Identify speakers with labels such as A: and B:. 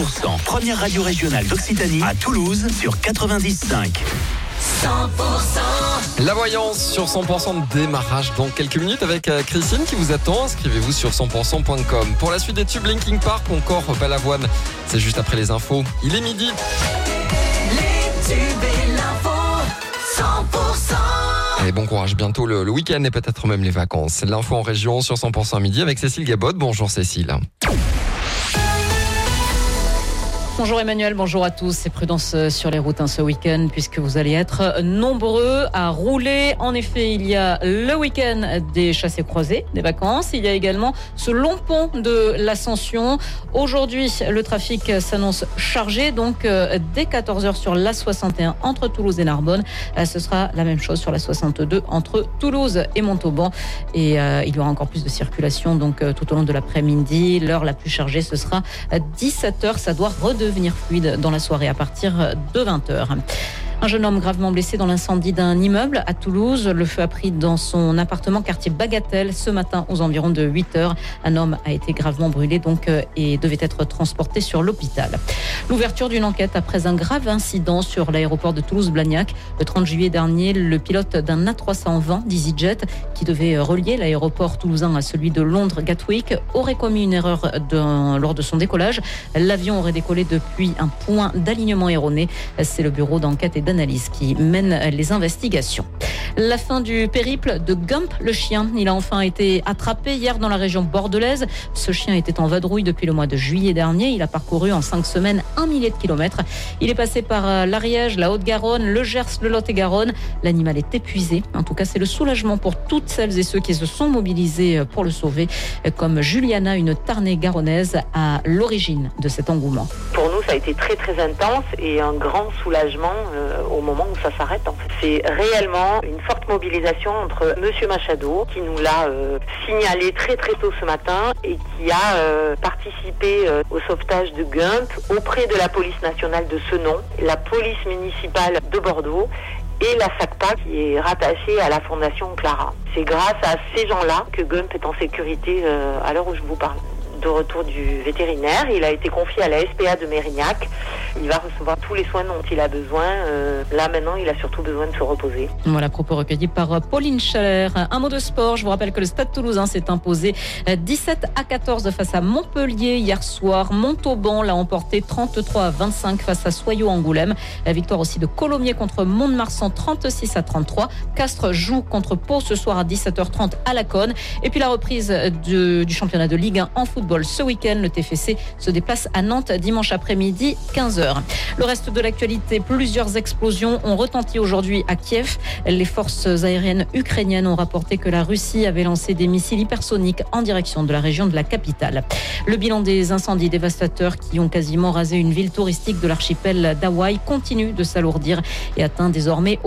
A: 100%, première radio régionale d'Occitanie à Toulouse sur 90.5.
B: 100% La voyance sur 100% de démarrage dans quelques minutes avec euh, Christine qui vous attend. Inscrivez-vous sur 100%.com. Pour la suite des tubes Linking Park ou encore Balavoine, c'est juste après les infos. Il est midi.
C: Les tubes et l'info, 100%.
B: Et bon courage bientôt le, le week-end et peut-être même les vacances. L'info en région sur 100% à midi avec Cécile Gabot. Bonjour Cécile.
D: Bonjour Emmanuel, bonjour à tous. C'est prudence euh, sur les routes hein, ce week-end puisque vous allez être nombreux à rouler. En effet, il y a le week-end des chassés croisés, des vacances. Il y a également ce long pont de l'Ascension. Aujourd'hui, le trafic s'annonce chargé. Donc, euh, dès 14h sur la 61 entre Toulouse et Narbonne, euh, ce sera la même chose sur la 62 entre Toulouse et Montauban. Et il y aura encore plus de circulation donc tout au long de l'après-midi. L'heure la plus chargée, ce sera 17h. Ça doit redevenir devenir fluide dans la soirée à partir de 20h. Un jeune homme gravement blessé dans l'incendie d'un immeuble à Toulouse. Le feu a pris dans son appartement quartier Bagatelle ce matin aux environs de 8 heures. Un homme a été gravement brûlé donc euh, et devait être transporté sur l'hôpital. L'ouverture d'une enquête après un grave incident sur l'aéroport de Toulouse-Blagnac. Le 30 juillet dernier, le pilote d'un A320 d'EasyJet qui devait relier l'aéroport toulousain à celui de Londres Gatwick aurait commis une erreur lors de son décollage. L'avion aurait décollé depuis un point d'alignement erroné. C'est le bureau d'enquête et qui mène les investigations. La fin du périple de Gump, le chien. Il a enfin été attrapé hier dans la région bordelaise. Ce chien était en vadrouille depuis le mois de juillet dernier. Il a parcouru en cinq semaines un millier de kilomètres. Il est passé par euh, l'Ariège, la Haute-Garonne, le Gers, le Lot-et-Garonne. L'animal est épuisé. En tout cas, c'est le soulagement pour toutes celles et ceux qui se sont mobilisés euh, pour le sauver, euh, comme Juliana, une tarnée garonnaise, à l'origine de cet engouement.
E: Pour nous, ça a été très très intense et un grand soulagement au moment où ça s'arrête. C'est réellement une forte mobilisation entre Monsieur Machado, qui nous l'a euh, signalé très très tôt ce matin et qui a euh, participé euh, au sauvetage de Gump auprès de la police nationale de ce nom, la police municipale de Bordeaux et la SACPA qui est rattachée à la Fondation Clara. C'est grâce à ces gens-là que Gump est en sécurité à l'heure où je vous parle de retour du vétérinaire. Il a été confié à la SPA de Mérignac. Il va recevoir tous les soins dont il a besoin. Euh, là, maintenant, il a surtout besoin de se reposer.
D: Voilà, propos recueillis par euh, Pauline Schaller. Un mot de sport. Je vous rappelle que le Stade toulousain s'est imposé 17 euh, à 14 face à Montpellier hier soir. Montauban l'a emporté 33 à 25 face à Soyaux-Angoulême. La victoire aussi de Colomiers contre Mont-de-Marsan 36 à 33. Castres joue contre Pau ce soir à 17h30 à la Conne. Et puis la reprise du championnat de Ligue 1 en ce week-end. Le TFC se déplace à Nantes dimanche après-midi 15h. Le reste de l'actualité, plusieurs explosions ont retenti aujourd'hui à Kiev. Les forces aériennes ukrainiennes ont rapporté que la Russie avait lancé des missiles hypersoniques en direction de la région de la capitale. Le bilan des incendies dévastateurs qui ont quasiment rasé une ville touristique de l'archipel d'Hawaï continue de s'alourdir et atteint désormais